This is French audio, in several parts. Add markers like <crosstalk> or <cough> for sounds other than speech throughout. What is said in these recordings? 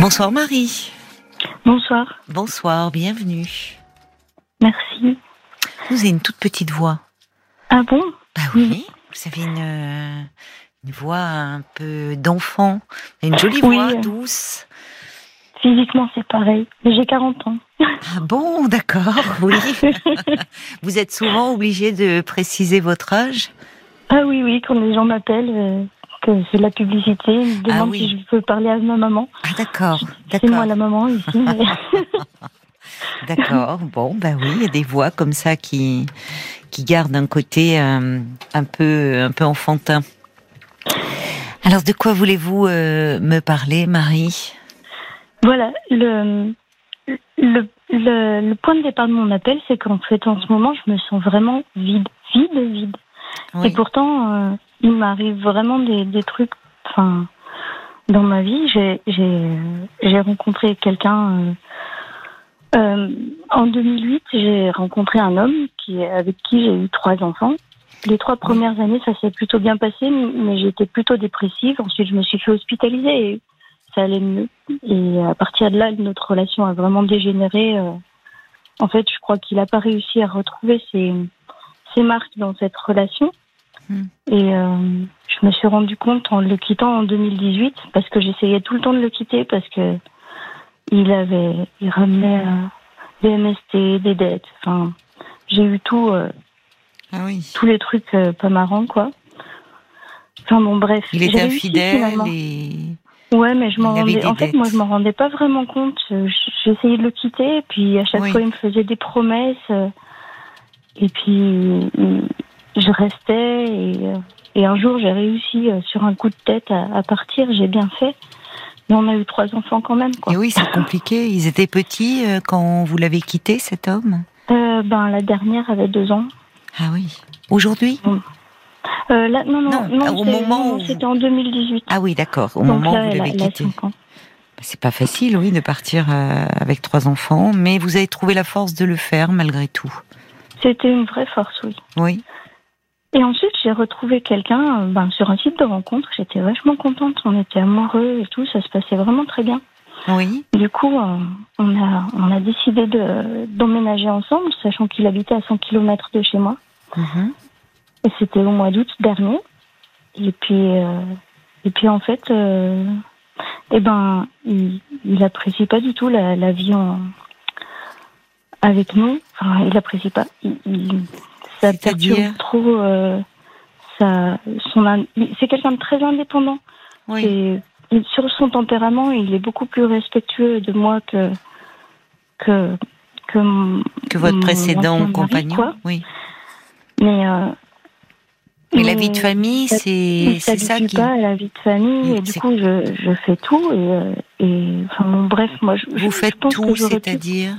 Bonsoir Marie. Bonsoir. Bonsoir, bienvenue. Merci. Vous avez une toute petite voix. Ah bon? Bah oui, vous avez une, une voix un peu d'enfant, une jolie Oui. voix douce. Physiquement, c'est pareil. Mais j'ai 40 ans. Ah bon, d'accord, oui. <laughs> vous êtes souvent obligé de préciser votre âge? Ah oui, oui, quand les gens m'appellent, euh, que c'est de la publicité, ils me Ah demandent oui. si je peux parler à ma maman. Ah d'accord, C'est moi la maman ici. mais- <laughs> d'accord. Bon, bah oui, il y a des voix comme ça qui qui gardent un côté euh, un peu un peu enfantin. Alors, de quoi voulez-vous euh, me parler, Marie? Voilà, le, le, le, le point de départ de mon appel, c'est qu'en fait, en ce moment, je me sens vraiment vide, vide, vide. Et pourtant, euh, il m'arrive vraiment des, des trucs. Enfin, dans ma vie, j'ai rencontré quelqu'un. euh, euh, en 2008, j'ai rencontré un homme qui avec qui j'ai eu trois enfants. Les trois premières années, ça s'est plutôt bien passé, mais j'étais plutôt dépressive. Ensuite, je me suis fait hospitaliser et ça allait mieux. Et à partir de là, notre relation a vraiment dégénéré. euh. En fait, je crois qu'il n'a pas réussi à retrouver ses, ses marques dans cette relation. Hmm. Et euh, je me suis rendu compte en le quittant en 2018, parce que j'essayais tout le temps de le quitter, parce que il avait, il ramenait euh, des MST, des dettes. Enfin, j'ai eu tout, euh, Ah oui. tous les trucs euh, pas marrants, quoi. Enfin bon, bref. Il était infidèle et Ouais, mais je m'en rendais. En fait, dettes. moi, je m'en rendais pas vraiment compte. J'essayais de le quitter, et puis à chaque Oui. fois, il me faisait des promesses. Et puis, euh, je restais. Et, euh, et un jour, j'ai réussi euh, sur un coup de tête à, à partir. J'ai bien fait. Mais on a eu trois enfants quand même, quoi. Et oui, c'est compliqué. Ils étaient petits quand vous l'avez quitté, cet homme? Euh, ben, la dernière avait deux ans. Ah oui. Aujourd'hui? Euh, là, non, non, Non, non, au c'est- moment non, où- c'était en 2018. Ah oui, d'accord. Au Donc moment là, où vous l'avez quitté. ans. C'est pas facile, oui, de partir avec trois enfants, mais vous avez trouvé la force de le faire malgré tout. C'était une vraie force, oui. Oui. Et ensuite, j'ai retrouvé quelqu'un euh, ben, sur un site de rencontre. J'étais vachement contente. On était amoureux et tout. Ça se passait vraiment très bien. Oui. Du coup, euh, on, a, on a décidé de- d'emménager ensemble, sachant qu'il habitait à 100 km de chez moi. Mhm. Et c'était au mois d'août dernier. Et puis, euh, et puis en fait, euh, eh ben, il, il apprécie pas du tout la, la vie en, avec nous. Enfin, il apprécie pas. Il, il- ça perturbe trop. euh, sa- son c'est quelqu'un de très indépendant. Oui. Et il- sur son tempérament, il est beaucoup plus respectueux de moi que que que, mon- Que votre précédent mari, compagnon. quoi. Oui. Mais euh, Mais la vie de famille, c'est c'est ça qui. pas à la vie de famille Oui, et du coup je, je fais tout et, euh, et enfin bon bref moi je, Vous je faites pense tout, c'est-à-dire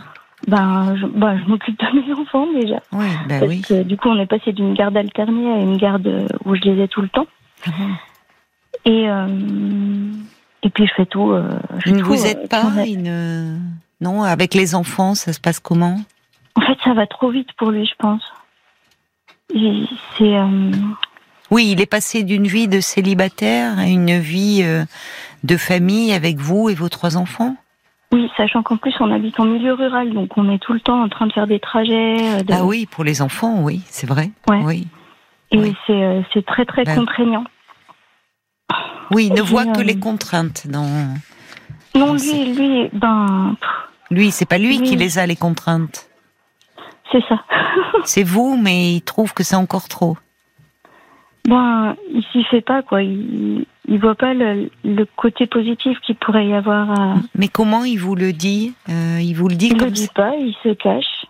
ben je, ben, je m'occupe de mes enfants déjà. Oui, bah parce oui. que du coup on est passé d'une garde alternée à une garde euh, où je les ai tout le temps. Ah et euh, et puis je fais tout euh, je fais vous euh, êtes pas une... Non, avec les enfants, ça se passe comment? En fait ça va trop vite pour lui je pense. C'est euh, Oui, il est passé d'une vie de célibataire à une vie euh, de famille avec vous et vos trois enfants. Oui sachant qu'en plus on habite en milieu rural donc on est tout le temps en train de faire des trajets euh, de- Ah oui, pour les enfants, oui, c'est vrai. Ouais. Oui. et oui. c'est euh, c'est très très Ben, contraignant Oui, il ne voit que euh, les contraintes. Dans... Non, lui, lui, ben, Lui, c'est pas lui qui les a les contraintes. c'est ça. C'est vous, mais il trouve que c'est encore trop. Ben, il s'y fait pas, quoi. Il, il voit pas le, le côté positif qu'il pourrait y avoir. À... Mais comment il vous le dit Euh, Il vous le dit Il comme le dit ça pas, il se cache.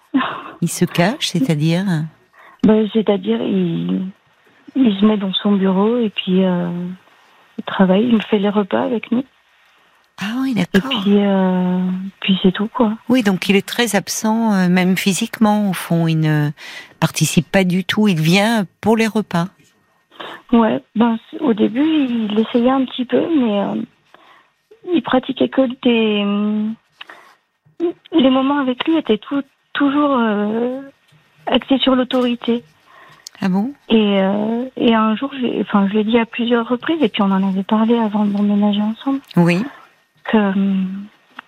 Il se cache, c'est-à-dire? Ben, C'est-à-dire, il, il se met dans son bureau et puis euh, il travaille, il me fait les repas avec nous. Ah oui, Et d'accord. puis, euh, puis c'est tout, quoi. Oui, donc il est très absent, euh, même physiquement, au fond. Il ne participe pas du tout. Il vient pour les repas. Ouais, ben, au début, il essayait un petit peu, mais euh, il pratiquait que des. Les moments avec lui étaient tout, toujours euh, axés sur l'autorité. Ah bon? Et, euh, et un jour, enfin, je l'ai dit à plusieurs reprises, et puis on en avait parlé avant d'emménager ensemble. Oui. que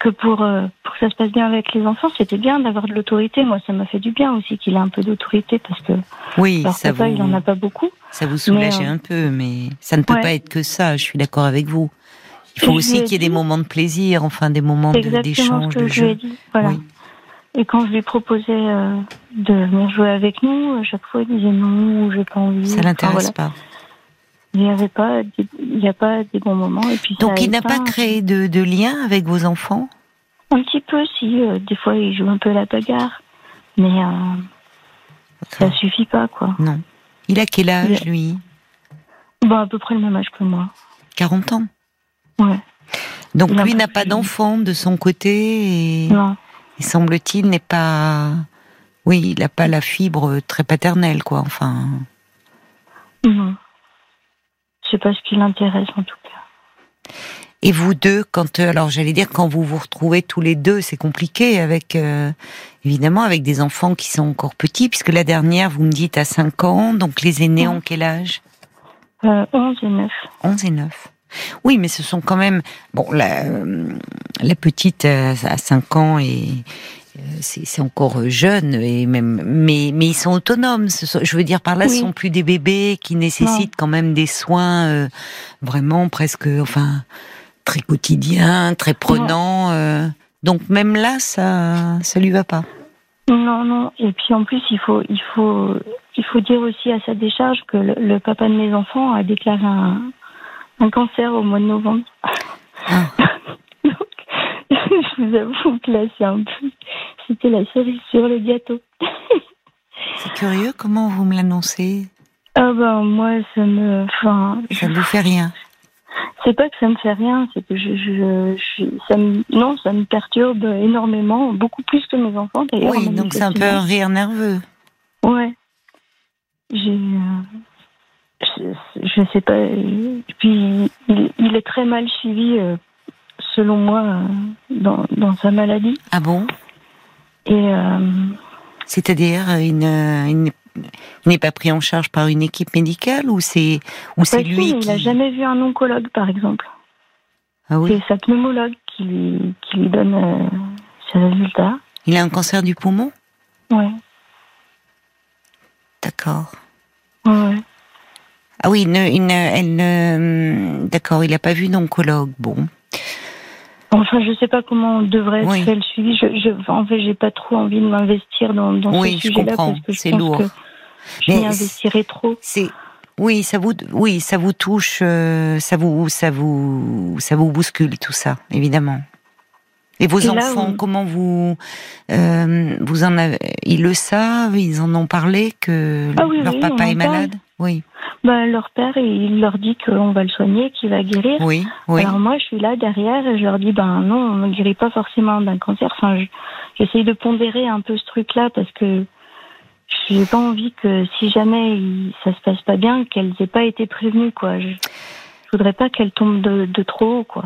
que pour, euh, pour que ça se passe bien avec les enfants, c'était bien d'avoir de l'autorité. Moi, ça m'a fait du bien aussi qu'il ait un peu d'autorité parce que oui, ça vous, il en a pas beaucoup. Ça vous soulageait euh, un peu, mais ça ne peut pas être que ça. Je suis d'accord avec vous. Il faut aussi qu'il y ait des moments de plaisir, enfin des moments d'échange, de, jeu. Dit, voilà. Et quand je lui proposais euh, de venir jouer avec nous, à chaque fois il disait non, j'ai pas envie. Ça l'intéresse pas. Il n'y avait pas, il n'y a pas des bons moments. Et puis Donc il n'a pas créé de, de, lien avec vos enfants? Un petit peu, si. Euh, des fois, il joue un peu à la bagarre, mais euh, ça suffit pas, quoi. Non. Il a quel âge, lui? Bon, à peu près le même âge que moi. 40 ans Ouais. Donc lui n'a pas d'enfant de son côté et, non. et semble-t-il n'est pas... Oui, il n'a pas la fibre très paternelle, quoi, enfin... Non sais pas ce qui l'intéresse en tout cas. Et vous deux, quand euh, alors j'allais dire quand vous vous retrouvez tous les deux, c'est compliqué avec euh, évidemment avec des enfants qui sont encore petits, puisque la dernière vous me dites à 5 ans, donc les aînés ont quel âge? Euh, 11 et 9. 11 et 9. Oui, mais ce sont quand même bon la, euh, la petite a 5 ans et c'est encore jeune et même mais mais ils sont autonomes. Je veux dire par là ce sont plus des bébés qui nécessitent quand même des soins euh, vraiment presque enfin très quotidiens très prenants euh. donc même là ça ça lui va pas. Non non. Et puis en plus il faut il faut il faut dire aussi à sa décharge que le, papa de mes enfants a déclaré un, un cancer au mois de novembre. Ah. <laughs> <laughs> je vous avoue que là, c'est un peu. C'était la cerise sur le gâteau. <laughs> c'est curieux, comment vous me l'annoncez? Ah ben, moi, ça me. Enfin. Ça ne vous fait rien? C'est pas que ça me fait rien, c'est que je, je, ça me, non, ça me perturbe énormément, beaucoup plus que mes enfants d'ailleurs. Oui, donc c'est un peu un rire nerveux. Ouais. J'ai. Euh, je, ne sais pas. Puis il, est très mal suivi euh, selon moi, euh, dans, dans sa maladie. Ah bon? Et. Euh, C'est-à-dire, il n'est pas pris en charge par une équipe médicale ou c'est ou c'est lui qui... Il n'a jamais vu un oncologue, par exemple. Ah oui? C'est sa pneumologue qui lui, qui lui donne euh, ses résultats. Il a un cancer du poumon? Oui. D'accord. Ouais. Ah oui, elle ne, d'accord, il n'a pas vu d'oncologue. Bon. Enfin, je ne sais pas comment on devrait faire le suivi. Je, je, en fait, j'ai pas trop envie de m'investir dans, dans oui, ce sujet-là parce que c'est lourd. Que je m'y investirais trop. C'est oui, ça vous, oui, ça vous touche, euh, ça vous, ça vous, ça vous bouscule tout ça, évidemment. Et vos enfants, comment vous, euh, vous en avez, ils le savent, ils en ont parlé que ah leur papa est malade? Oui. Bah, leur père, il leur dit qu'on va le soigner, qu'il va guérir. Oui, oui. Alors moi, je suis là derrière et je leur dis, ben non, on ne guérit pas forcément d'un cancer. Enfin, j'essaye de pondérer un peu ce truc-là parce que je n'ai pas envie que si jamais ça se passe pas bien, qu'elles aient pas été prévenues, quoi. Je, je voudrais pas qu'elles tombent de, de trop haut, quoi.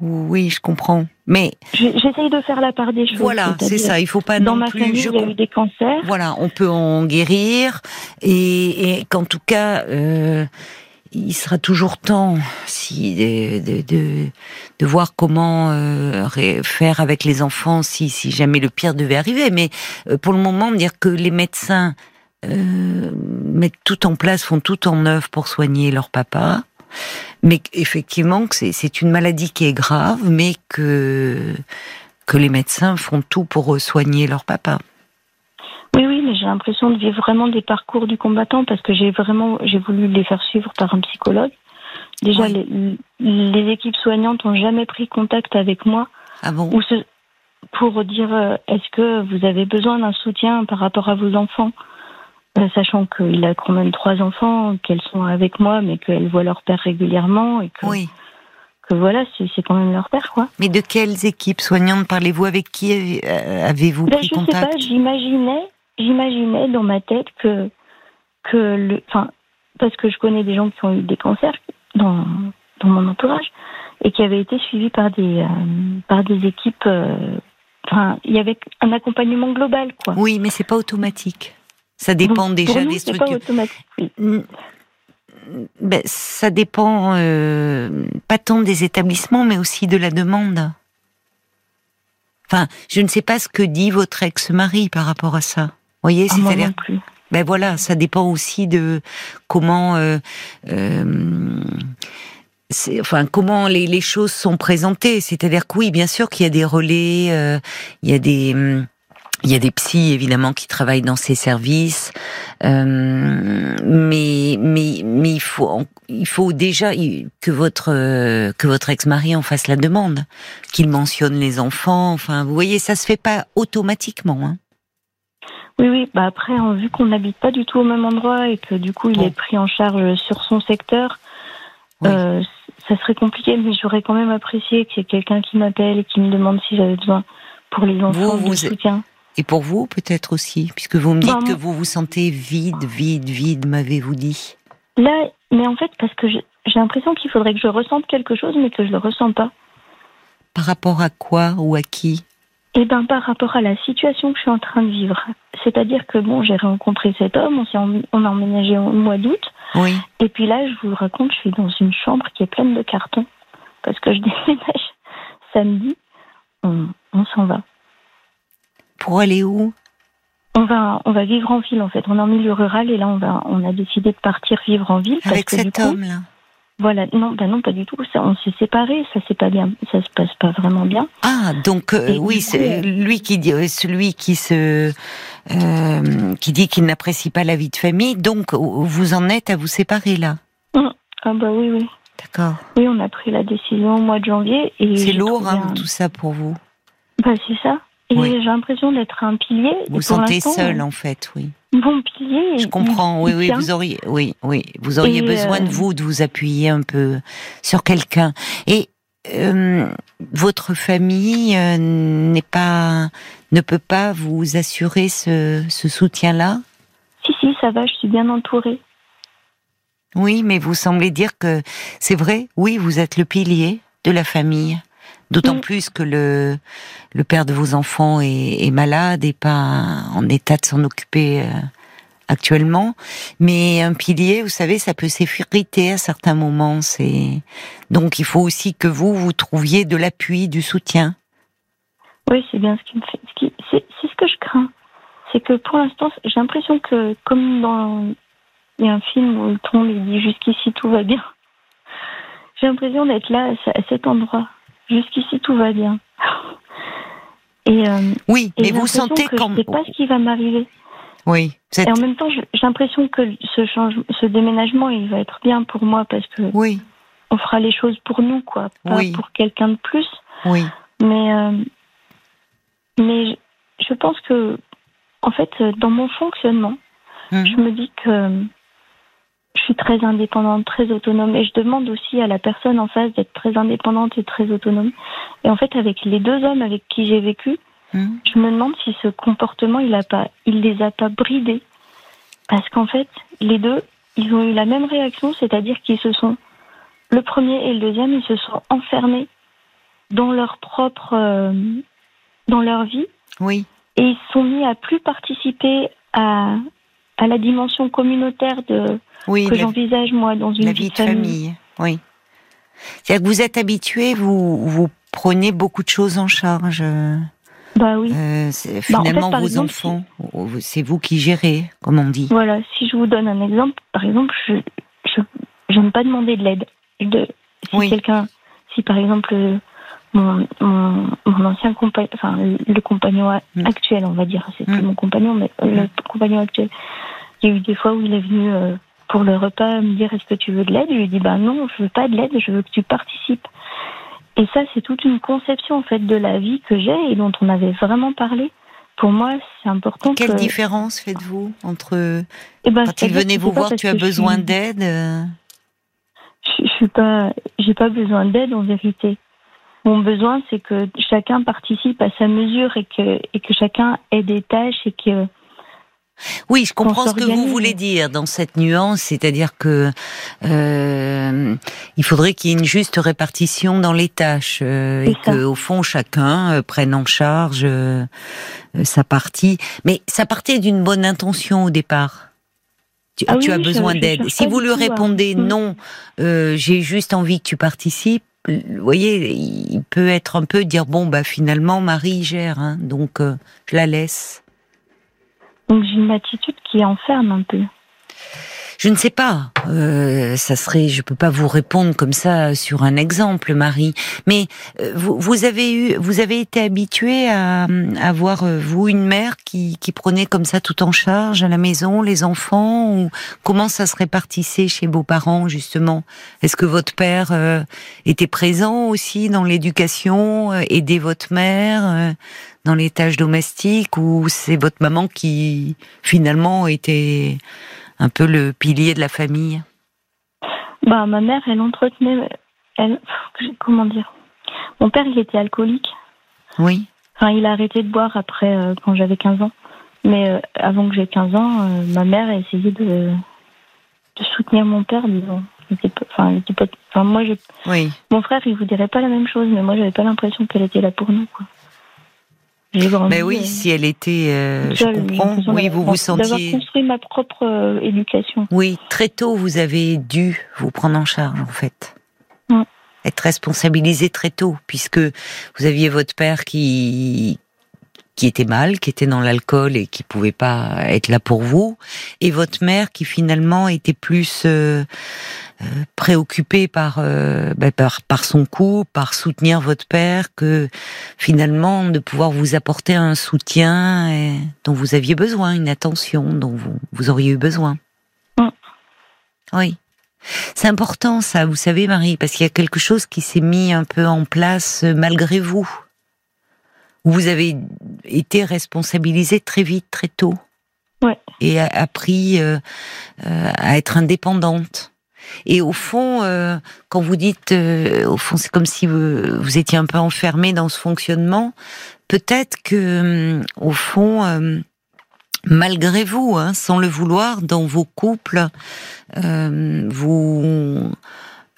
Oui, je comprends. Mais j'essaye de faire la part des choses. Voilà, c'est ça. Il faut pas dans ma plus, famille, il y a eu des cancers. Voilà, on peut en guérir et, et qu'en tout cas, euh, il sera toujours temps si de, de, de, voir comment euh, faire avec les enfants si, si jamais le pire devait arriver. Mais euh, pour le moment, dire que les médecins euh, mettent tout en place, font tout en œuvre pour soigner leur papa mais effectivement que c'est une maladie qui est grave, mais que que les médecins font tout pour soigner leur papa. Oui, oui, mais j'ai l'impression de vivre vraiment des parcours du combattant parce que j'ai vraiment j'ai voulu les faire suivre par un psychologue. Déjà, les, les, équipes soignantes ont jamais pris contact avec moi. Ah bon? Pour dire euh, est-ce que vous avez besoin d'un soutien par rapport à vos enfants? euh, sachant qu'il a quand même trois enfants, qu'elles sont avec moi, mais qu'elles voient leur père régulièrement et que, oui. que voilà, c'est quand même leur père, quoi. Mais de quelles équipes soignantes parlez-vous? Avec qui euh, avez-vous ben, pris contact Je sais pas. J'imaginais, j'imaginais dans ma tête que que le, enfin, parce que je connais des gens qui ont eu des cancers dans dans mon entourage et qui avaient été suivis par des euh, par des équipes. Enfin, il y avait un accompagnement global, quoi. Oui, mais c'est pas automatique. Ça dépend déjà des structures. Pas ben, ça dépend euh, pas tant des établissements, mais aussi de la demande. Enfin, je ne sais pas ce que dit votre ex-mari par rapport à ça. Vous voyez, Ah, c'est-à-dire ben voilà, ça dépend aussi de comment, euh, euh, enfin comment les, les choses sont présentées. C'est-à-dire que oui, bien sûr qu'il y a des relais, euh, il y a des hum, il y a des psys évidemment qui travaillent dans ces services, euh, mais mais mais il faut il faut déjà que votre euh, que votre ex-mari en fasse la demande, qu'il mentionne les enfants. Enfin, vous voyez, ça se fait pas automatiquement. Hein. Oui, oui. Bah après, hein, vu qu'on n'habite pas du tout au même endroit et que du coup, il Bon. est pris en charge sur son secteur, Oui. euh, ça serait compliqué. Mais j'aurais quand même apprécié qu'il y ait quelqu'un qui m'appelle et qui me demande si j'avais besoin pour les enfants vous- soutien. Et pour vous, peut-être aussi, puisque vous me dites que vous vous sentez vide, vide, vide, m'avez-vous dit? Là, mais en fait, parce que j'ai l'impression qu'il faudrait que je ressente quelque chose, mais que je le ressens pas. Par rapport à quoi ou à qui? Et ben par rapport à la situation que je suis en train de vivre. C'est-à-dire que bon, j'ai rencontré cet homme, on s'est on a emménagé au mois d'août, Oui. et puis là, je vous raconte, je suis dans une chambre qui est pleine de cartons parce que je <laughs> déménage samedi. On, on s'en va. Pour aller où? On va, on va vivre en ville en fait. On est en milieu rural et là, on va, on a décidé de partir vivre en ville parce Avec que du cet homme-là? Voilà, non, ben non, pas du tout. Ça, on s'est séparés, ça c'est pas bien, ça se passe pas vraiment bien. Ah, donc euh, oui, c'est coup, lui qui dit, euh, celui qui se, euh, qui dit qu'il n'apprécie pas la vie de famille. Donc vous en êtes à vous séparer là? Ah bah oui, oui. D'accord. Oui, on a pris la décision au mois de janvier. et C'est lourd hein, un- tout ça pour vous. Bah, c'est ça. Et Oui. j'ai l'impression d'être un pilier. Vous pour sentez seul en fait, oui. Mon pilier. Je comprends. Oui, oui, vous auriez, oui, oui, vous auriez Et, besoin de euh, vous, de vous appuyer un peu sur quelqu'un. Et euh, votre famille euh, n'est pas, ne peut pas vous assurer ce, ce soutien-là? Si, si, ça va, je suis bien entourée. Oui, mais vous semblez dire que c'est vrai. Oui, vous êtes le pilier de la famille. D'autant Mm. plus que le, le père de vos enfants est, est malade et pas en état de s'en occuper euh, actuellement. Mais un pilier, vous savez, ça peut s'effriter à certains moments. C'est donc il faut aussi que vous vous trouviez de l'appui, du soutien. Oui, c'est bien ce qui me fait. ce qui- C'est c'est ce que je crains. C'est que pour l'instant, j'ai l'impression que, comme dans. Il y a un film où le ton lui dit jusqu'ici tout va bien. J'ai l'impression d'être là, à cet endroit. Jusqu'ici tout va bien. Et, euh, Oui, et mais vous sentez que quand je sais pas ce qui va m'arriver. oui, Et en même temps, j'ai l'impression que ce changement, ce déménagement, il va être bien pour moi parce que oui, on fera les choses pour nous, quoi, pas Oui. pour quelqu'un de plus. oui, Mais, euh, mais je, pense que, en fait, dans mon fonctionnement, Mhm. je me dis que je suis très indépendante, très autonome, et je demande aussi à la personne en face d'être très indépendante et très autonome. Et en fait, avec les deux hommes avec qui j'ai vécu, Hmm. je me demande si ce comportement, il a pas, il les a pas bridés, parce qu'en fait, les deux, ils ont eu la même réaction, c'est-à-dire qu'ils se sont, le premier et le deuxième, ils se sont enfermés dans leur propre, euh, dans leur vie, oui, et ils se sont mis à plus participer à, à la dimension communautaire de oui. que j'envisage moi dans une la vie vie de famille. Oui. C'est-à-dire que vous êtes habitué, vous, vous prenez beaucoup de choses en charge. euh, Bah oui. c'est- Bah, en fait, finalement, par vos exemple, enfants, c'est vous qui gérez, comme on dit. Voilà, si je vous donne un exemple, par exemple, je je j'aime pas demander de l'aide. De si Oui. quelqu'un, si par exemple euh, mon, mon, mon ancien compagnon, enfin le, compagnon Mm. actuel, on va dire, c'est Mm. mon compagnon, mais euh, le compagnon actuel, il y a eu des fois où il est venu euh, pour le repas me dire est-ce que tu veux de l'aide? Je lui ai dit bah non, je veux pas de l'aide, je veux que tu participes. Et ça, c'est toute une conception en fait de la vie que j'ai et dont on avait vraiment parlé. Pour moi, c'est important Quelle que. différence faites-vous entre Eh ben, quand il venait vous voir, tu as besoin suis- d'aide euh, je, je suis pas, j'ai pas besoin d'aide en vérité. Mon besoin, c'est que chacun participe à sa mesure et que, et que chacun ait des tâches et que, Oui, je comprends ce que vous voulez dire dans cette nuance, c'est-à-dire que euh, il faudrait qu'il y ait une juste répartition dans les tâches euh, et ça. que au fond chacun euh, prenne en charge euh, sa partie. Mais ça partait d'une bonne intention au départ. Tu, Ah oui, tu as oui, besoin d'aide. Si vous lui à- répondez non, j'ai juste envie que tu participes, vous voyez, il peut être un peu dire bon bah finalement Marie gère, hein, donc euh, je la laisse. Donc j'ai une attitude qui enferme un peu. Je ne sais pas. Euh, ça serait, je peux pas vous répondre comme ça sur un exemple, Marie. Mais euh, vous, vous avez eu, vous avez été habitué à, avoir euh, vous une mère qui, qui prenait comme ça tout en charge à la maison, les enfants, ou comment ça se répartissait chez vos parents justement? Est-ce que votre père euh, était présent aussi dans l'éducation, euh, aidait votre mère dans les tâches domestiques, ou c'est votre maman qui finalement était un peu le pilier de la famille. Bah, ma mère, elle entretenait. Elle, comment dire Mon père, il était alcoolique. Oui. Enfin, il a arrêté de boire après, euh, quand j'avais 15 ans. Mais euh, avant que j'ai 15 ans, euh, ma mère a essayé de, de soutenir mon père, disons. Il était pas- Enfin, il était pas- enfin, moi, j'ai- Oui. mon frère, il vous dirait pas la même chose, mais moi, j'avais pas l'impression qu'elle était là pour nous. Quoi. Mais oui, euh, si elle était, euh, je comprends. Oui, d'avoir- vous vous D'avoir sentiez. construit ma propre euh, éducation. Oui, très tôt, vous avez dû vous prendre en charge, en fait. Être responsabilisé très tôt, puisque vous aviez votre père qui qui était mal, qui était dans l'alcool et qui pouvait pas être là pour vous, et votre mère qui finalement était plus euh, euh, préoccupée par, euh, ben, par par son couple, par soutenir votre père, que finalement de pouvoir vous apporter un soutien et- dont vous aviez besoin, une attention dont vous, vous auriez eu besoin. Mm. Oui. C'est important ça, vous savez Marie, parce qu'il y a quelque chose qui s'est mis un peu en place euh, malgré vous. Vous avez été responsabilisé très vite, très tôt. Ouais. Et appris euh, euh, à être indépendante. Et au fond, euh, quand vous dites, au fond, c'est comme si vous, vous étiez un peu enfermé dans ce fonctionnement. Peut-être que, au fond, malgré vous, hein, sans le vouloir, dans vos couples, vous,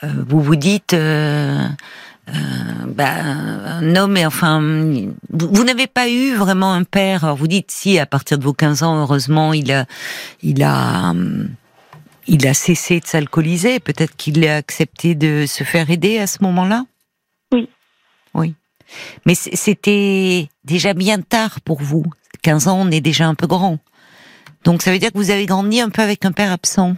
vous vous dites. Euh, bah, un homme, et enfin, vous, vous n'avez pas eu vraiment un père. Alors vous dites si, à partir de vos 15 ans, heureusement, il a, il a, hum, il a cessé de s'alcooliser. Peut-être qu'il a accepté de se faire aider à ce moment-là? Oui. Oui. Mais c'était déjà bien tard pour vous. 15 ans, on est déjà un peu grand. Donc ça veut dire que vous avez grandi un peu avec un père absent?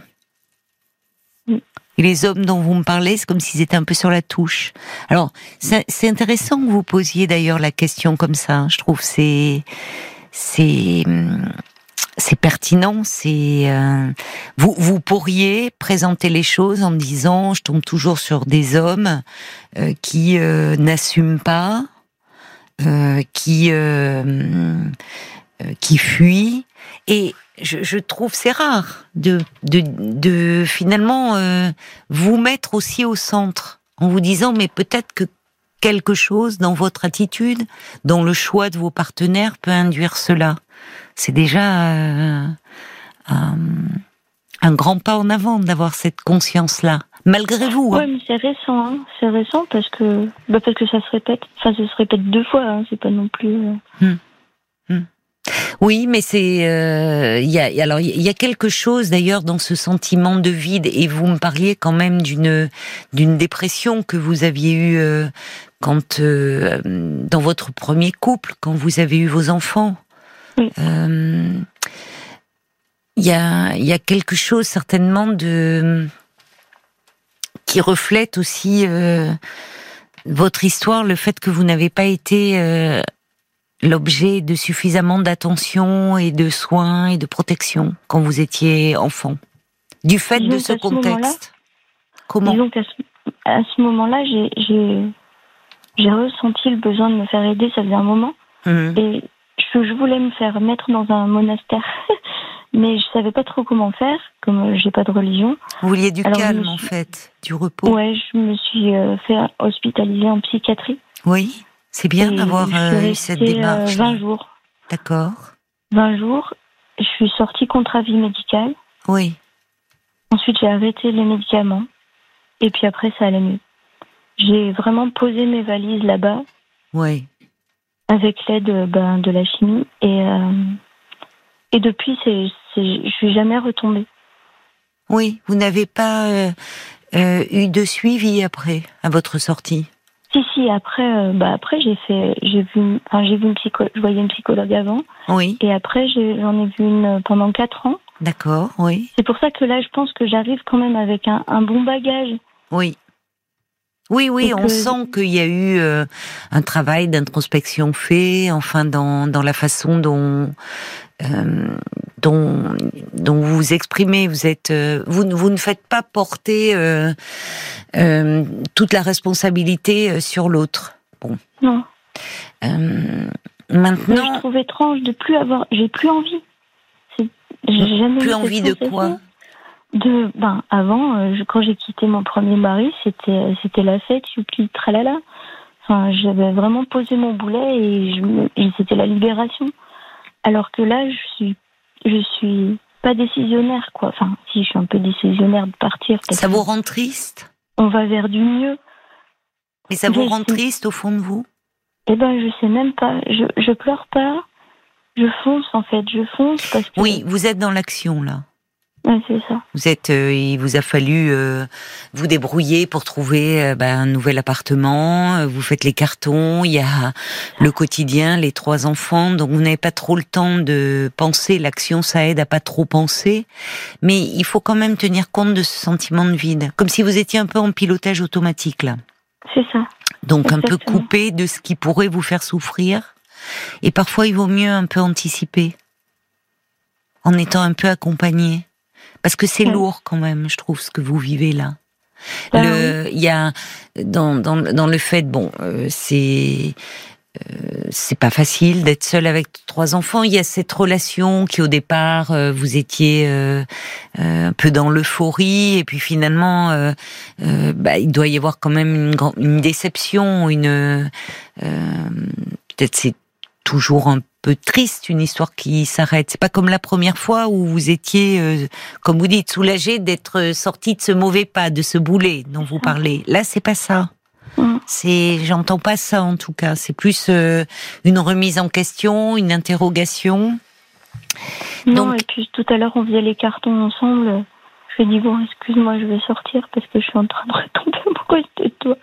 Et les hommes dont vous me parlez, c'est comme s'ils étaient un peu sur la touche. Alors, c'est intéressant que vous posiez d'ailleurs la question comme ça. Je trouve c'est c'est hum, c'est pertinent. C'est euh, vous vous pourriez présenter les choses en me disant je tombe toujours sur des hommes euh, qui euh, n'assument pas, qui hum, qui fuient et je, je trouve c'est rare de, de, de finalement euh, vous mettre aussi au centre en vous disant mais peut-être que quelque chose dans votre attitude, dans le choix de vos partenaires peut induire cela. C'est déjà euh, un, un grand pas en avant d'avoir cette conscience-là, malgré vous. hein. Ouais, mais c'est récent, hein. C'est récent parce que, bah parce que ça se répète. Enfin, ça se répète deux fois, hein. C'est pas non plus. euh, Oui, mais c'est euh, il y a alors il y a quelque chose d'ailleurs dans ce sentiment de vide et vous me parliez quand même d'une d'une dépression que vous aviez eue euh, quand euh, dans votre premier couple quand vous avez eu vos enfants. Oui. Euh, Il y a il y a quelque chose certainement de qui reflète aussi euh, votre histoire, le fait que vous n'avez pas été euh, l'objet de suffisamment d'attention et de soins et de protection quand vous étiez enfant Du fait de ce contexte Comment Disons qu'à ce, à ce moment-là, j'ai, ressenti le besoin de me faire aider. Ça faisait un moment. Mhm. Et je, je voulais me faire mettre dans un monastère. <laughs> Mais je savais pas trop comment faire, comme euh, j'ai pas de religion. Vous vouliez du Alors, calme me en fait, du repos. Ouais, je me suis euh, fait hospitaliser en psychiatrie. Oui, c'est bien d'avoir euh, eu cette euh, démarche. 20 jours. D'accord. 20 jours. Je suis sortie contre avis médical. Oui. Ensuite, j'ai arrêté les médicaments. Et puis après, ça allait mieux. J'ai vraiment posé mes valises là-bas Oui. avec l'aide euh, ben, de la chimie. Et, euh, et depuis, c'est, c'est, je suis jamais retombée. Oui, vous n'avez pas euh, euh, eu de suivi après, à votre sortie? Si, si, après, euh, bah, après j'ai fait, j'ai vu, enfin, j'ai vu une psychologue, je voyais une psychologue avant. Oui. Et après, j'en ai, vu une pendant quatre ans. D'accord, oui. C'est pour ça que là, je pense que j'arrive quand même avec un, un bon bagage. Oui. Oui, oui, on sent qu'il y a eu euh, un travail d'introspection fait, enfin dans, dans la façon dont, euh, dont dont vous vous exprimez. Vous êtes, euh, vous, vous ne faites pas porter toute la responsabilité sur l'autre. Bon. Non. maintenant. Mais je trouve étrange de plus avoir. J'ai plus envie. J'ai jamais plus envie de quoi? De ben avant euh, je, quand j'ai quitté mon premier mari c'était c'était la fête youpi tralala. Enfin j'avais vraiment posé mon boulet et, je, et c'était la libération. Alors que là je suis je suis pas décisionnaire quoi. Enfin si je suis un peu décisionnaire de partir ça vous rend triste? on va vers du mieux. Mais ça vous rend triste au fond de vous? Eh ben je sais même pas. Je je pleure pas. Je fonce en fait. Je fonce parce que oui vous êtes dans l'action là C'est ça. Vous êtes, euh, il vous a fallu euh, vous débrouiller pour trouver euh, ben, un nouvel appartement. Vous faites les cartons, il y a le quotidien, les trois enfants, donc vous n'avez pas trop le temps de penser. L'action, ça aide à pas trop penser, mais il faut quand même tenir compte de ce sentiment de vide, comme si vous étiez un peu en pilotage automatique là. C'est ça. Donc Exactement. un peu coupé de ce qui pourrait vous faire souffrir, et parfois il vaut mieux un peu anticiper, en étant un peu accompagné. Parce que c'est lourd quand même, je trouve, ce que vous vivez là. Ben le, il y a dans dans dans le fait, bon, euh, c'est euh, c'est pas facile d'être seul avec trois enfants. Il y a cette relation qui au départ euh, vous étiez euh, euh, un peu dans l'euphorie et puis finalement euh, euh, bah, il doit y avoir quand même une, une déception, une euh, peut-être c'est toujours un peu triste une histoire qui s'arrête. C'est pas comme la première fois où vous étiez, euh, comme vous dites, soulagé d'être sorti de ce mauvais pas, de ce boulet dont vous parlez. Là, c'est pas ça. Mm. C'est, j'entends pas ça en tout cas. C'est plus euh, une remise en question, une interrogation. Non, Donc- et puis tout à l'heure, on faisait les cartons ensemble. Je lui ai dit, bon, excuse-moi, je vais sortir parce que je suis en train de retomber <laughs> amoureuse de toi.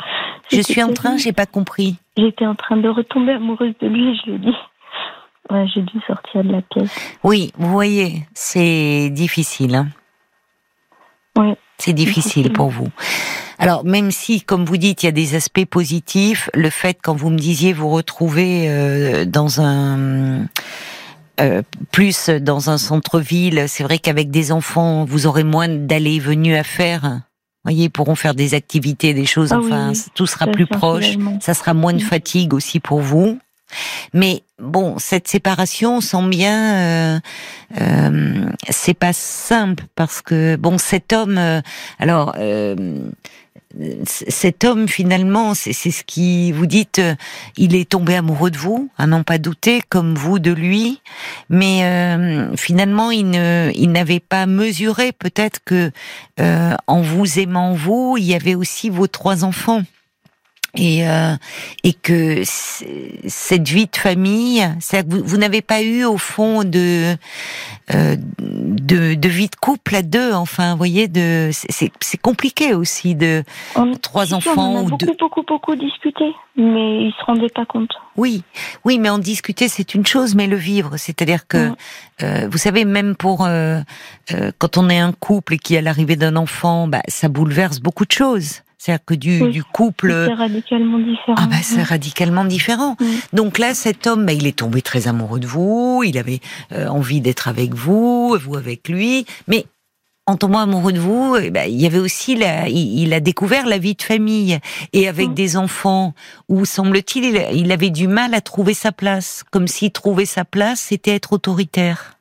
Je suis en train, j'ai pas compris. J'étais en train de retomber amoureuse de lui, je lui ai dit. Ouais, j'ai dû sortir de la pièce. Oui, vous voyez, c'est difficile. Hein. Oui. C'est difficile pour vous. Alors, même si, comme vous dites, il y a des aspects positifs, le fait, quand vous me disiez vous retrouver euh, dans un euh, plus dans un centre-ville, c'est vrai qu'avec des enfants, vous aurez moins d'allées et venues à faire. Vous voyez, ils pourront faire des activités, des choses. Ah enfin, oui. tout sera plus proche. Ça sera moins de Mm. fatigue aussi pour vous. Mais bon, cette séparation, on sent bien, euh, euh, c'est pas simple parce que bon, cet homme, euh, alors. euh, cet homme finalement, c'est ce qui vous dites, euh, il est tombé amoureux de vous, à n'en pas douter, comme vous de lui, mais finalement il ne, il n'avait pas mesuré peut-être que en vous aimant vous, il y avait aussi vos trois enfants et euh, et que cette vie de famille, c'est que vous, vous n'avez pas eu au fond de euh, de, de vie de couple à deux. Enfin, vous voyez, de c'est- compliqué aussi de On, Trois si, enfants On en a ou beaucoup, deux. beaucoup, beaucoup discuté, mais il se rendait pas compte. oui oui, mais en discuter c'est une chose, mais le vivre, c'est-à-dire que euh, vous savez même pour euh, euh, quand on est un couple et qu'il y a l'arrivée d'un enfant, bah ça bouleverse beaucoup de choses. C'est-à-dire que du, Oui. du couple C'est radicalement différent. Ah bah c'est radicalement différent. Donc là, cet homme, bah, il est tombé très amoureux de vous, il avait euh, envie d'être avec vous, vous avec lui, mais en tombant amoureux de vous, eh ben, il y avait aussi la, il, il a découvert la vie de famille et avec des enfants où semble-t-il, il, il avait du mal à trouver sa place, comme s'il trouvait sa place, c'était être autoritaire.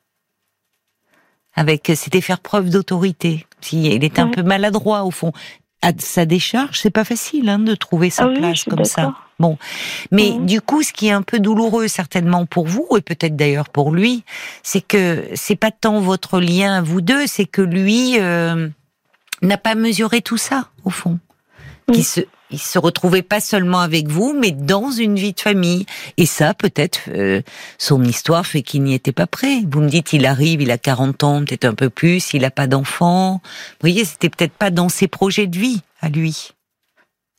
Avec, c'était faire preuve d'autorité. Si il était un peu maladroit au fond. À sa décharge, c'est pas facile hein, de trouver sa Ah oui, place comme ça. Bon, mais Mhm. du coup, ce qui est un peu douloureux certainement pour vous et peut-être d'ailleurs pour lui, c'est que c'est pas tant votre lien à vous deux, c'est que lui euh, n'a pas mesuré tout ça au fond. Qui se, il se retrouvait pas seulement avec vous, mais dans une vie de famille. Et ça, peut-être, euh, son histoire fait qu'il n'y était pas prêt. Vous me dites, il arrive, il a 40 ans, peut-être un peu plus, il n'a pas d'enfant. Vous voyez, c'était peut-être pas dans ses projets de vie à lui.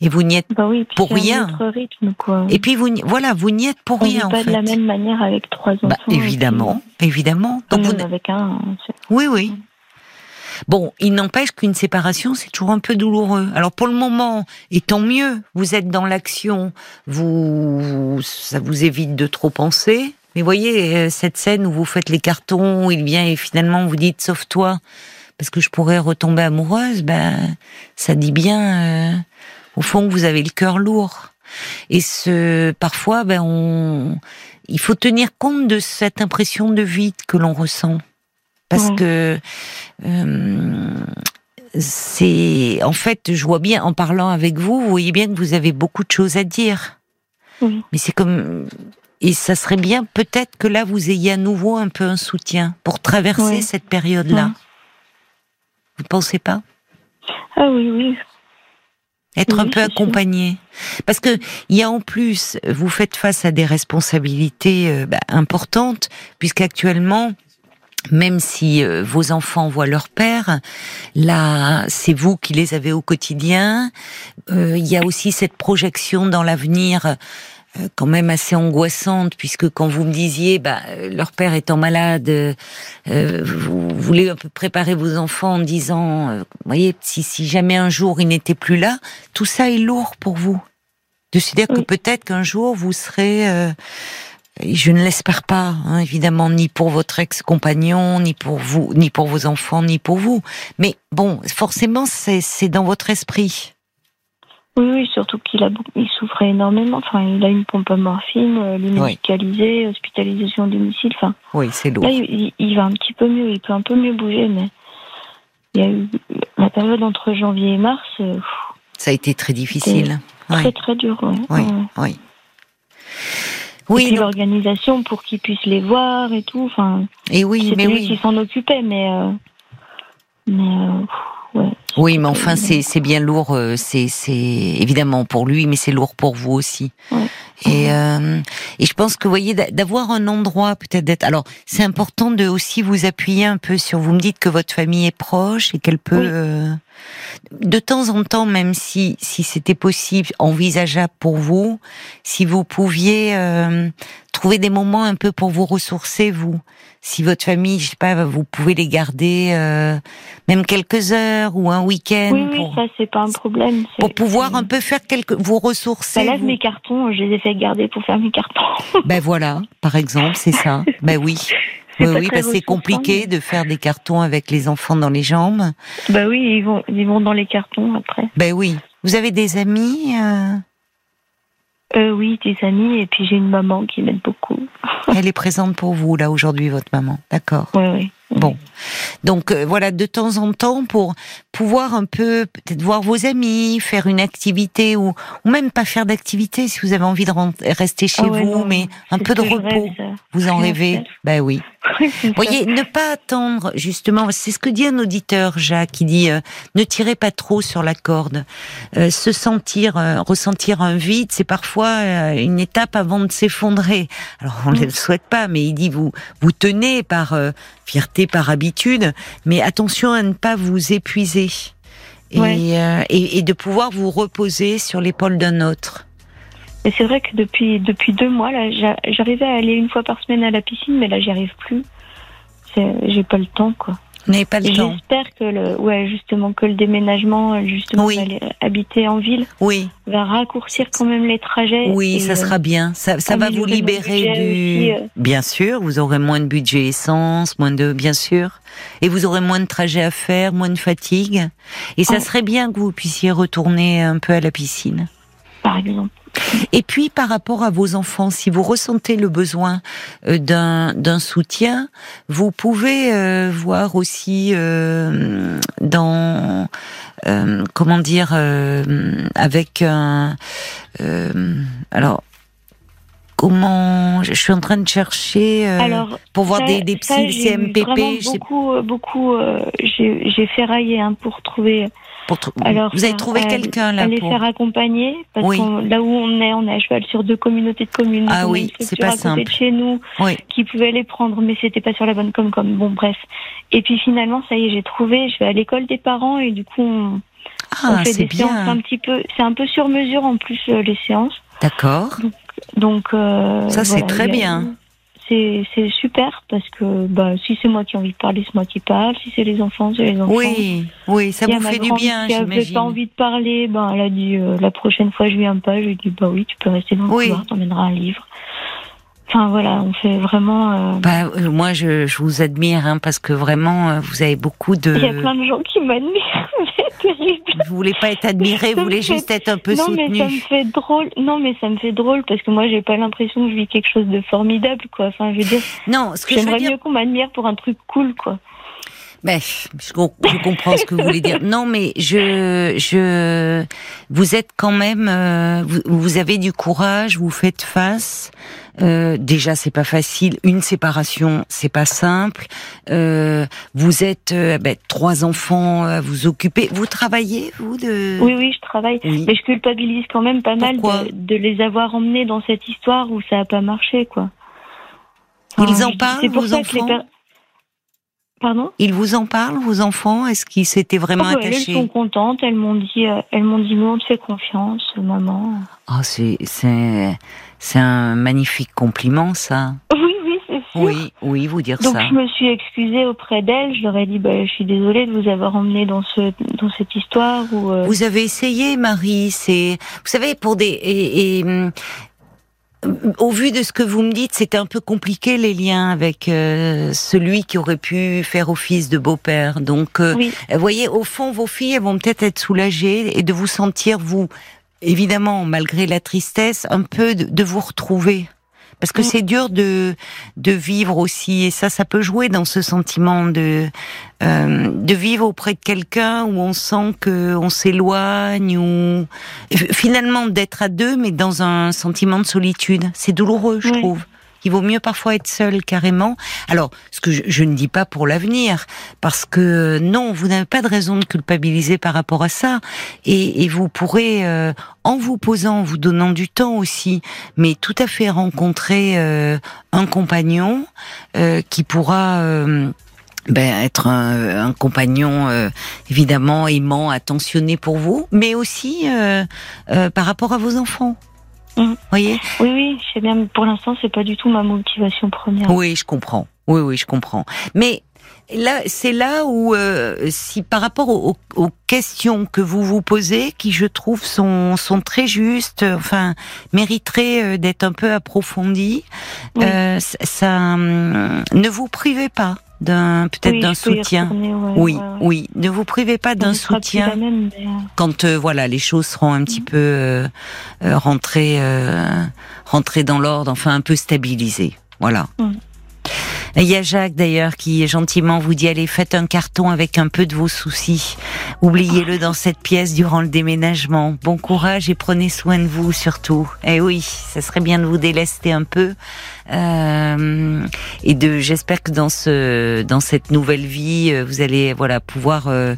Et vous n'y êtes bah oui, pour rien. Un autre rythme, quoi. Et puis vous, voilà, vous n'y êtes pour On rien. vit pas en fait. de la même manière avec trois enfants. Bah, évidemment, évidemment. Donc vous... vous, avec un. oui, oui. Bon, il n'empêche qu'une séparation, c'est toujours un peu douloureux. Alors pour le moment, et tant mieux, vous êtes dans l'action, vous, ça vous évite de trop penser. Mais voyez, euh, cette scène où vous faites les cartons, où il vient et finalement vous dites sauve-toi, parce que je pourrais retomber amoureuse, ben, ça dit bien, euh, au fond, vous avez le cœur lourd. Et ce, parfois, ben, on, il faut tenir compte de cette impression de vide que l'on ressent. Parce Ouais. que, euh, c'est, en fait, je vois bien, en parlant avec vous, vous voyez bien que vous avez beaucoup de choses à dire. Oui. Mais c'est comme, et ça serait bien peut-être que là vous ayez à nouveau un peu un soutien pour traverser Ouais. cette période-là. Ouais. Vous pensez pas? Ah oui, oui. Être Oui, un peu sûr. accompagné. Parce que il y a en plus, vous faites face à des responsabilités euh, bah, importantes, puisqu'actuellement, même si euh, vos enfants voient leur père, là, c'est vous qui les avez au quotidien. Euh, Il y a aussi cette projection dans l'avenir. euh, quand même assez angoissante puisque quand vous me disiez bah euh, leur père étant malade euh, vous voulez un peu préparer vos enfants en disant euh, vous voyez si si jamais un jour il n'était plus là tout ça est lourd pour vous de se dire que peut-être qu'un jour vous serez euh, je ne l'espère pas, hein, évidemment, ni pour votre ex-compagnon, ni pour vous, ni pour vos enfants, ni pour vous. Mais bon, forcément, c'est dans votre esprit. Oui, oui, surtout qu'il a beaucoup- il souffrait énormément. Enfin, il a une pompe à morphine, euh, Oui. hospitalisation à domicile. Enfin, Oui, c'est lourd. là, il, va un petit peu mieux, il peut un peu mieux bouger, mais il y a eu la période entre janvier et mars, euh, pff, Ça a été très difficile. très très dur. Ouais. oui, Ouais. oui. Oui, l'organisation pour qu'ils puissent les voir et tout. Enfin, et oui, c'était mais lui oui. qui s'en occupait, mais euh, mais euh, ouais. Oui, mais enfin, c'est c'est bien lourd. euh, C'est c'est évidemment pour lui, mais c'est lourd pour vous aussi. Ouais. Et euh, et je pense que vous voyez d'a- d'avoir un endroit peut-être d'être. Alors, c'est important de aussi vous appuyer un peu sur. Vous me dites que votre famille est proche et qu'elle peut. Oui. euh, de temps en temps, même si si c'était possible, envisageable pour vous, si vous pouviez euh, trouver des moments un peu pour vous ressourcer, vous. Si votre famille, je sais pas, vous pouvez les garder euh, même quelques heures ou un week-end Oui, oui, pour, ça c'est pas un problème. pour pouvoir un peu faire quelques vous ressourcer. Ça lève vous. mes cartons, je les ai fait garder pour faire mes cartons. <laughs> Ben voilà, par exemple, c'est ça. Ben oui. <laughs> C'est Oui, oui, parce que c'est compliqué de faire des cartons avec les enfants dans les jambes. Bah oui, ils vont, ils vont dans les cartons après. Ben oui. Vous avez des amis euh, Euh, oui, des amis, et puis j'ai une maman qui m'aide beaucoup. <laughs> Elle est présente pour vous là aujourd'hui, votre maman. D'accord. Oui, oui. Bon. Donc euh, voilà, de temps en temps, pour pouvoir un peu peut-être voir vos amis, faire une activité ou, ou même pas faire d'activité si vous avez envie de rester chez Ah ouais, vous, non, mais un peu de repos. rêve. Vous en <laughs> rêvez. Ben oui. Ça. voyez, ne pas attendre, justement, c'est ce que dit un auditeur, Jacques, qui dit euh, ne tirez pas trop sur la corde. Euh, se sentir, euh, ressentir un vide, c'est parfois une étape avant de s'effondrer. Alors on ne le souhaite pas, mais il dit vous vous tenez par fierté, par habitude, mais attention à ne pas vous épuiser. Et, Ouais. et, et de pouvoir vous reposer sur l'épaule d'un autre. Et c'est vrai que depuis, depuis deux mois, là, j'a- j'arrivais à aller une fois par semaine à la piscine, mais là, j'y arrive plus. J'ai pas le temps, quoi. N'avez pas le temps. J'espère que le, ouais, justement, que le déménagement, euh, justement, Oui. d'aller habiter en ville, Oui, va raccourcir quand même les trajets. oui, ça euh, sera bien. Ça, ça va vous libérer du. aussi, euh. Bien sûr, vous aurez moins de budget essence, moins de, bien sûr, et vous aurez moins de trajets à faire, moins de fatigue. Et ça Oh. serait bien que vous puissiez retourner un peu à la piscine. Par exemple. Et puis par rapport à vos enfants, si vous ressentez le besoin euh, d'un d'un soutien, vous pouvez euh, voir aussi euh, dans euh, comment dire avec un alors comment je suis en train de chercher euh, Alors, pour voir ça- des, des ça, psy eu CMPP. beaucoup, beaucoup. euh, j'ai j'ai ferraillé hein, pour trouver Alors, vous avez trouvé quelqu'un là Aller faire accompagner parce oui. là où on est, on est à cheval sur deux communautés de communes. Ah oui, c'est pas simple. de chez nous, oui. qui pouvaient les prendre, mais c'était pas sur la bonne com comme. Bon, bref. Et puis finalement, ça y est, j'ai trouvé. Je vais à l'école des parents et du coup, on, ah, on fait des bien. séances un petit peu. C'est un peu sur mesure en plus euh, les séances. D'accord. Donc, donc euh, ça c'est voilà, très bien. C'est super parce que bah, si c'est moi qui ai envie de parler, c'est moi qui parle. Si c'est les enfants, c'est les enfants. Oui, oui, ça vous fait du bien, qui avait j'imagine. pas envie de parler, ben elle a dit euh, la prochaine fois je viens pas. Je lui ai dit bah oui, tu peux rester dans le Oui. couloir, t'emmèneras un livre. Enfin voilà, on fait vraiment. euh, Bah, euh, moi, je, je vous admire hein, parce que vraiment, euh, vous avez beaucoup de. Il y a plein de gens qui m'admirent. <laughs> Vous voulez pas être admiré, vous voulez fait- juste être un peu non mais soutenu. ça me fait drôle. Non mais ça me fait drôle parce que moi j'ai pas l'impression que je vis quelque chose de formidable quoi. Enfin je veux dire, Non, ce que je veux j'aimerais dire, mieux qu'on m'admire pour un truc cool quoi. Ben, je, com- je comprends ce que vous voulez dire. Non, mais je, je, vous êtes quand même, euh, vous, vous avez du courage, vous faites face. Euh, déjà, c'est pas facile. Une séparation, c'est pas simple. Euh, vous êtes euh, ben, trois enfants à vous occuper. Vous travaillez, vous de Oui oui je travaille. Oui. Mais je culpabilise quand même pas mal de, de les avoir emmenés dans cette histoire où ça a pas marché quoi. Ils en parlent, vos enfants? Pardon Ils vous en parlent, vos enfants? Est-ce qu'ils s'étaient vraiment Oh, elles attachés? sont contentes. Elles m'ont dit, euh, elles m'ont dit, nous on te fait confiance, maman. Oh, c'est, c'est, c'est un magnifique compliment, ça. <laughs> Oui oui c'est sûr. Oui, oui, vous dire Donc ça. je me suis excusée auprès d'elle. Je leur ai dit, bah, je suis désolée de vous avoir emmené dans ce dans cette histoire où. euh, Vous avez essayé, Marie. C'est, vous savez, pour des et, et, hum, au vu de ce que vous me dites, c'était un peu compliqué les liens avec euh, celui qui aurait pu faire office de beau-père. Donc, euh, Oui, vous voyez, au fond, vos filles elles vont peut-être être soulagées et de vous sentir vous, évidemment, malgré la tristesse, un peu de, de vous retrouver. Parce que c'est dur de de vivre aussi et ça, ça peut jouer dans ce sentiment de euh, de vivre auprès de quelqu'un où on sent que on s'éloigne ou finalement d'être à deux mais dans un sentiment de solitude. C'est douloureux, je trouve. Il vaut mieux parfois être seul carrément. Alors, ce que je, je ne dis pas pour l'avenir, parce que non, vous n'avez pas de raison de culpabiliser par rapport à ça, et, et vous pourrez, euh, en vous posant, en vous donnant du temps aussi, mais tout à fait rencontrer euh, un compagnon euh, qui pourra. euh, ben, être un, un compagnon euh, évidemment aimant, attentionné pour vous, mais aussi euh, euh, par rapport à vos enfants. Voyez oui, oui. Je sais bien. Mais pour l'instant, c'est pas du tout ma motivation première. Oui, je comprends. Oui, oui, je comprends. Mais là, c'est là où, euh, si par rapport aux, questions que vous vous posez, qui je trouve sont, sont très justes, enfin, mériteraient euh, d'être un peu approfondies, Oui. euh, ça, ça, hum, ne vous privez pas d'un peut-être Oui, d'un soutien. retourner, ouais, Oui, ouais, ouais. oui, ne vous privez pas d'un soutien la même, mais, euh, quand euh, voilà les choses seront un petit peu euh, rentrées euh, rentrées dans l'ordre, enfin un peu stabilisées. Voilà. Mm. Il y a Jacques d'ailleurs qui gentiment vous dit allez faites un carton avec un peu de vos soucis. Oubliez-le dans cette pièce durant le déménagement. Bon courage et prenez soin de vous surtout. Eh oui, ça serait bien de vous délester un peu. Euh, et de j'espère que dans ce dans cette nouvelle vie euh, vous allez voilà pouvoir euh,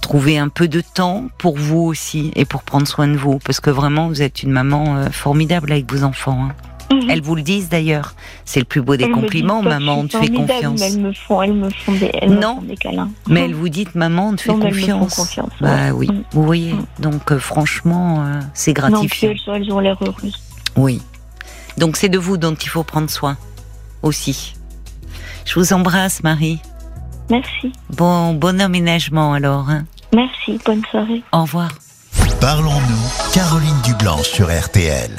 trouver un peu de temps pour vous aussi et pour prendre soin de vous parce que vraiment vous êtes une maman euh, formidable avec vos enfants. hein. Mhm. Elles vous le disent d'ailleurs. C'est le plus beau des Elles me compliments, disent maman, on te fait confiance. Elles me font, elles me font des, elles me Non. font des câlins. Mais elles vous dites maman, on te fait Non, mais elles me font confiance. confiance, Bah ouais. oui, Mm. vous voyez. Mm. Donc euh, franchement, euh, c'est Non, gratifiant. elles, sont- elles ont l'air heureuses. Oui. Donc c'est de vous dont il faut prendre soin aussi. Je vous embrasse, Marie. Merci. Bon, bon aménagement alors. hein. Merci. Bonne soirée. Au revoir. Parlons-nous, Caroline Dublanche sur RTL.